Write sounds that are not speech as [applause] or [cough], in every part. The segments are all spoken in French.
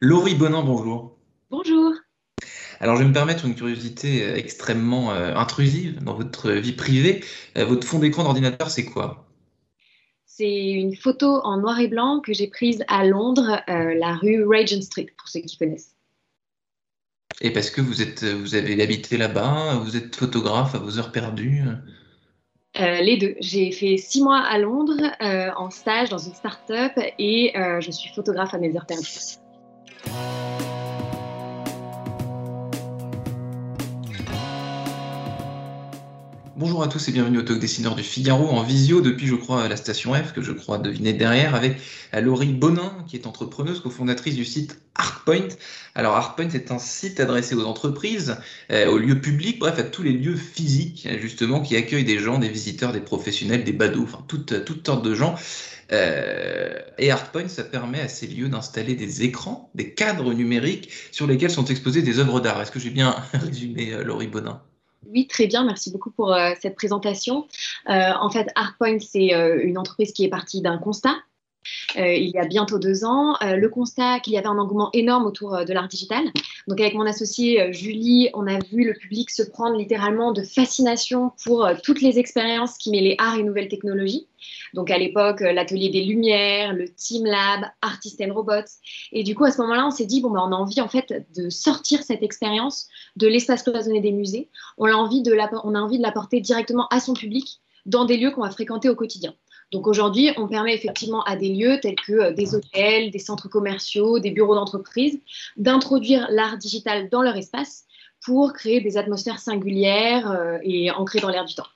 Laurie Bonin, bonjour. Bonjour. Alors, je vais me permettre une curiosité euh, extrêmement euh, intrusive dans votre vie privée. Euh, votre fond d'écran d'ordinateur, c'est quoi? C'est une photo en noir et blanc que j'ai prise à Londres, euh, la rue Regent Street, pour ceux qui connaissent. Et parce que vous êtes, vous avez habité là-bas, vous êtes photographe à vos heures perdues. Euh, les deux. J'ai fait six mois à Londres euh, en stage dans une start-up et euh, je suis photographe à mes heures perdues. Bonjour à tous et bienvenue au Talk Dessineur du Figaro en visio depuis, je crois, la station F, que je crois deviner derrière, avec Laurie Bonin, qui est entrepreneuse, cofondatrice du site Artpoint. Alors, Artpoint, c'est un site adressé aux entreprises, euh, aux lieux publics, bref, à tous les lieux physiques, justement, qui accueillent des gens, des visiteurs, des professionnels, des badauds, enfin, toutes, sortes de gens. Euh, et Artpoint, ça permet à ces lieux d'installer des écrans, des cadres numériques sur lesquels sont exposées des œuvres d'art. Est-ce que j'ai bien [laughs] résumé, euh, Laurie Bonin? Oui, très bien. Merci beaucoup pour euh, cette présentation. Euh, en fait, Artpoint, c'est euh, une entreprise qui est partie d'un constat. Euh, il y a bientôt deux ans, Euh, le constat qu'il y avait un engouement énorme autour euh, de l'art digital. Donc avec mon associée euh, Julie, on a vu le public se prendre littéralement de fascination pour toutes les expériences qui mêlaient art et nouvelles technologies. Donc à l'époque, l'atelier des lumières, le Team Lab, Artist and Robots. Et du coup, à ce moment-là, on s'est dit, bon, ben, on a envie en fait de sortir cette expérience de l'espace cloisonné des musées. On a envie de l'appor- on a envie de l'apporter directement à son public dans des lieux qu'on va fréquenter au quotidien. Donc aujourd'hui, on permet effectivement à des lieux tels que euh, des hôtels, des centres commerciaux, des bureaux d'entreprise d'introduire l'art digital dans leur espace pour créer des atmosphères singulières euh, et ancrées dans l'air du temps.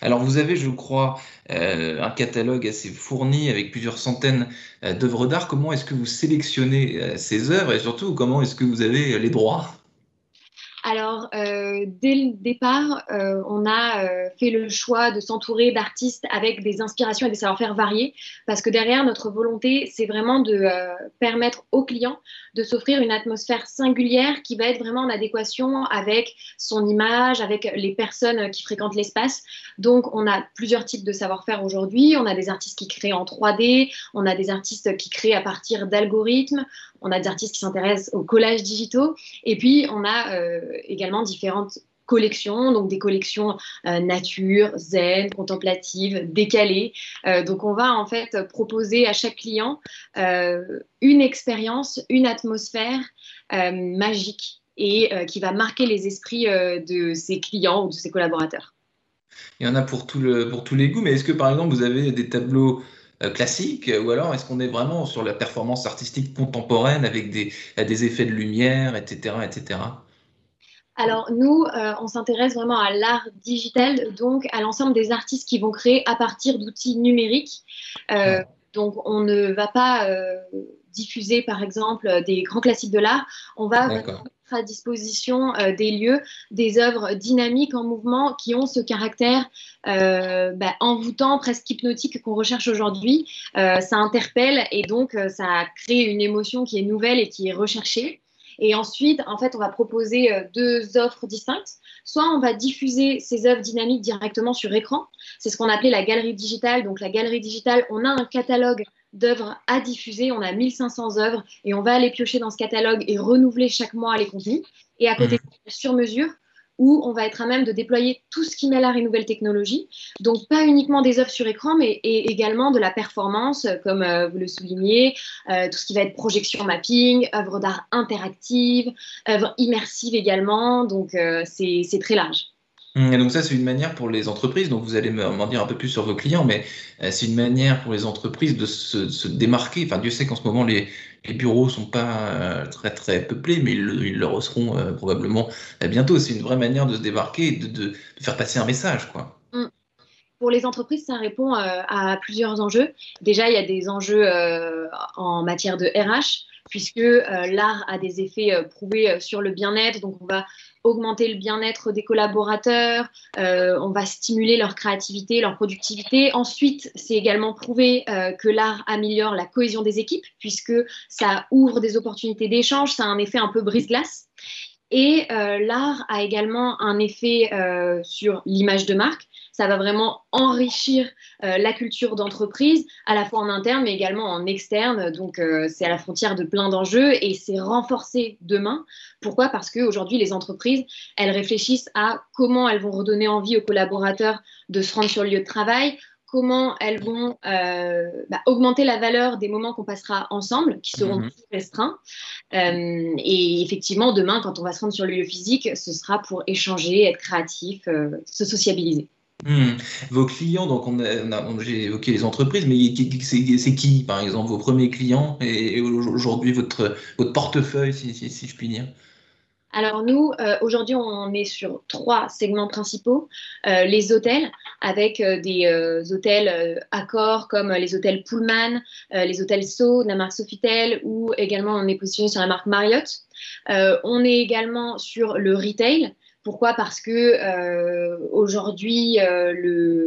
Alors vous avez, je crois, euh, un catalogue assez fourni avec plusieurs centaines d'œuvres d'art. Comment est-ce que vous sélectionnez ces œuvres et surtout comment est-ce que vous avez les droits? Alors, euh, dès le départ, euh, on a euh, fait le choix de s'entourer d'artistes avec des inspirations et des savoir-faire variés, parce que derrière, notre volonté, c'est vraiment de permettre aux clients de s'offrir une atmosphère singulière qui va être vraiment en adéquation avec son image, avec les personnes qui fréquentent l'espace. Donc, on a plusieurs types de savoir-faire aujourd'hui. On a des artistes qui créent en 3D, on a des artistes qui créent à partir d'algorithmes, on a des artistes qui s'intéressent aux collages digitaux, et puis on a euh, également différentes collections, donc des collections euh, nature, zen, contemplatives, décalées. Euh, donc on va en fait proposer à chaque client une expérience, une atmosphère magique et qui va marquer les esprits de ses clients ou de ses collaborateurs. Il y en a pour, pour tous les goûts, mais est-ce que par exemple vous avez des tableaux euh, classiques ou alors est-ce qu'on est vraiment sur la performance artistique contemporaine avec des, des effets de lumière, etc. etc. Alors nous, euh, on s'intéresse vraiment à l'art digital, donc à l'ensemble des artistes qui vont créer à partir d'outils numériques. Euh, donc on ne va pas euh, diffuser par exemple des grands classiques de l'art, on va à disposition euh, des lieux, des œuvres dynamiques en mouvement qui ont ce caractère euh, bah, envoûtant, presque hypnotique qu'on recherche aujourd'hui. Euh, ça interpelle et donc ça crée une émotion qui est nouvelle et qui est recherchée. Et ensuite, en fait, on va proposer deux offres distinctes. Soit on va diffuser ces œuvres dynamiques directement sur écran. C'est ce qu'on appelait la galerie digitale. Donc la galerie digitale, on a un catalogue d'œuvres à diffuser. On a 1500 œuvres et on va aller piocher dans ce catalogue et renouveler chaque mois les contenus. Et à côté, sur mesure, où on va être à même de déployer tout ce qui mêle art et nouvelles technologies. Donc, pas uniquement des œuvres sur écran, mais et également de la performance, comme euh, vous le soulignez, euh, tout ce qui va être projection mapping, œuvres d'art interactives, œuvres immersives également. Donc, euh, c'est très large. Et donc ça, c'est une manière pour les entreprises, donc vous allez me- m'en dire un peu plus sur vos clients, mais euh, c'est une manière pour les entreprises de se, démarquer. Enfin, Dieu sait qu'en ce moment, les, bureaux sont pas euh, très très peuplés, mais ils, le- ils euh, probablement bientôt. C'est une vraie manière de se démarquer et de, faire passer un message, quoi. pour les entreprises, ça répond à plusieurs enjeux. Déjà, il y a des enjeux en matière de RH, puisque l'art a des effets prouvés sur le bien-être. Donc, on va augmenter le bien-être des collaborateurs, euh, on va stimuler leur créativité, leur productivité. Ensuite, c'est également prouvé euh, que l'art améliore la cohésion des équipes, puisque ça ouvre des opportunités d'échange, ça a un effet un peu brise-glace. Et euh, l'art a également un effet sur l'image de marque, ça va vraiment enrichir euh, la culture d'entreprise, à la fois en interne, mais également en externe. Donc, euh, c'est à la frontière de plein d'enjeux et c'est renforcé demain. Pourquoi? Parce qu'aujourd'hui, les entreprises, elles réfléchissent à comment elles vont redonner envie aux collaborateurs de se rendre sur le lieu de travail, comment elles vont euh, bah, augmenter la valeur des moments qu'on passera ensemble, qui seront mhm. plus restreints. et effectivement, demain, quand on va se rendre sur le lieu physique, ce sera pour échanger, être créatif, se sociabiliser. Hmm. Vos clients, donc on j'ai évoqué les entreprises, mais c'est qui, par exemple, vos premiers clients et, aujourd'hui votre, portefeuille, si, si, je puis dire? Alors nous, euh, aujourd'hui, on est sur trois segments principaux. Euh, les hôtels, avec euh, des hôtels accords comme les hôtels Pullman, les hôtels So, la marque Sofitel, ou également on est positionné sur la marque Marriott. on est également sur le retail, pourquoi? Parce que euh, aujourd'hui, euh,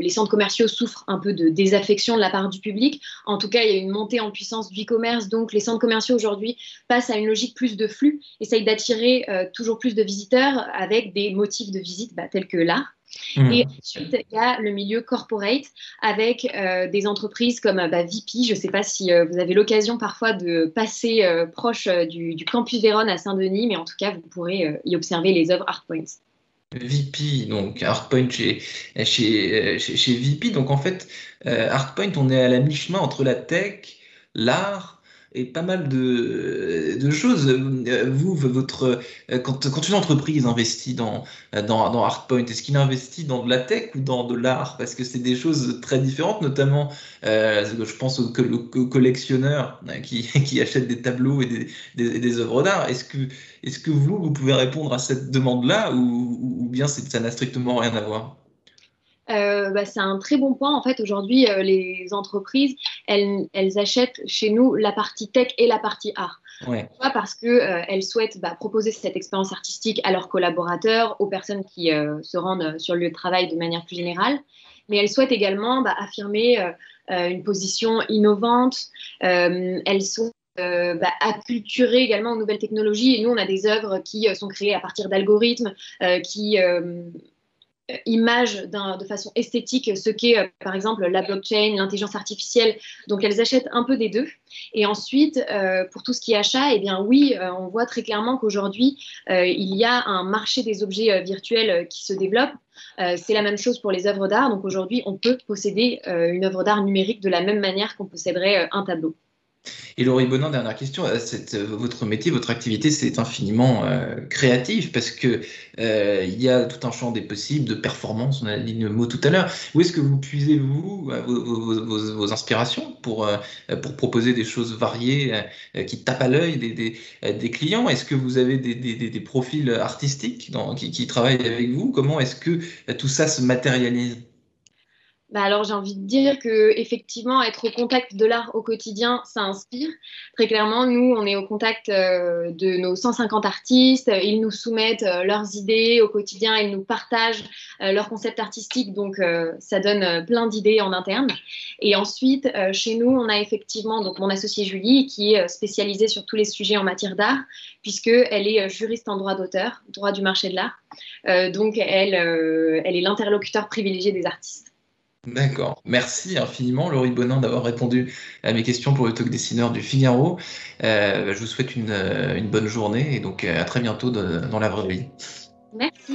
les centres commerciaux souffrent un peu de désaffection de la part du public. En tout cas, il y a une montée en puissance du e-commerce, donc les centres commerciaux aujourd'hui passent à une logique plus de flux, essayent d'attirer euh, toujours plus de visiteurs avec des motifs de visite bah, tels que l'art. Mmh. Et ensuite, il y a le milieu corporate avec des entreprises comme bah, VP. Je ne sais pas si vous avez l'occasion parfois de passer proche du, du, campus Vérone à Saint-Denis, mais en tout cas, vous pourrez y observer les œuvres ArtPoints. VP, donc Artpoint chez, chez, chez, VP. Donc en fait, euh, Artpoint, on est à la mi-chemin entre la tech, l'art et pas mal de, choses. Euh, vous, votre, euh, quand, une entreprise investit dans, dans, dans Artpoint, est-ce qu'il investit dans de la tech ou dans de l'art? Parce que c'est des choses très différentes, notamment, euh, je pense aux, collectionneurs qui, [laughs] qui, achètent des tableaux et des, des, œuvres d'art. Est-ce que, est -ce que vous, vous pouvez répondre à cette demande-là ou bien ça n'a strictement rien à voir? Euh, bah, c'est un très bon point. En fait, aujourd'hui, euh, les entreprises, elles, achètent chez nous la partie tech et la partie art. Pourquoi? Parce qu'elles euh, souhaitent bah, proposer cette expérience artistique à leurs collaborateurs, aux personnes qui se rendent sur le lieu de travail de manière plus générale. Mais elles souhaitent également bah, affirmer une position innovante. elles souhaitent bah, acculturer également aux nouvelles technologies. Et nous, on a des œuvres qui sont créées à partir d'algorithmes, qui image de façon esthétique ce qu'est euh, par exemple la blockchain, l'intelligence artificielle. Donc elles achètent un peu des deux. Et ensuite, euh, pour tout ce qui est achat, eh bien oui, euh, on voit très clairement qu'aujourd'hui, il y a un marché des objets virtuels qui se développe. c'est la même chose pour les œuvres d'art. Donc aujourd'hui, on peut posséder une œuvre d'art numérique de la même manière qu'on posséderait un tableau. Et Laurie Bonin, dernière question, euh, euh, votre métier, votre activité, c'est infiniment euh, créatif parce que il y a tout un champ des possibles, de performance, on a dit le mot tout à l'heure. Où est-ce que vous puisez, vous, vos, inspirations pour, pour proposer des choses variées qui tapent à l'œil des, des, clients? Est-ce que vous avez des, des profils artistiques qui, qui travaillent avec vous? Comment est-ce que tout ça se matérialise? Bah alors j'ai envie de dire que effectivement être au contact de l'art au quotidien, ça inspire. Très clairement, nous on est au contact euh, de nos 150 artistes, ils nous soumettent euh, leurs idées au quotidien, ils nous partagent euh, leurs concepts artistiques, donc ça donne plein d'idées en interne. Et ensuite, chez nous, on a effectivement donc mon associée Julie qui est spécialisée sur tous les sujets en matière d'art, puisque elle est juriste en droit d'auteur, droit du marché de l'art. donc elle, elle est l'interlocuteur privilégié des artistes. D'accord. Merci infiniment, Laurie Bonin, d'avoir répondu à mes questions pour le talk dessineur du Figaro. Euh, je vous souhaite une, euh, bonne journée et donc euh, à très bientôt dans la vraie vie. Merci.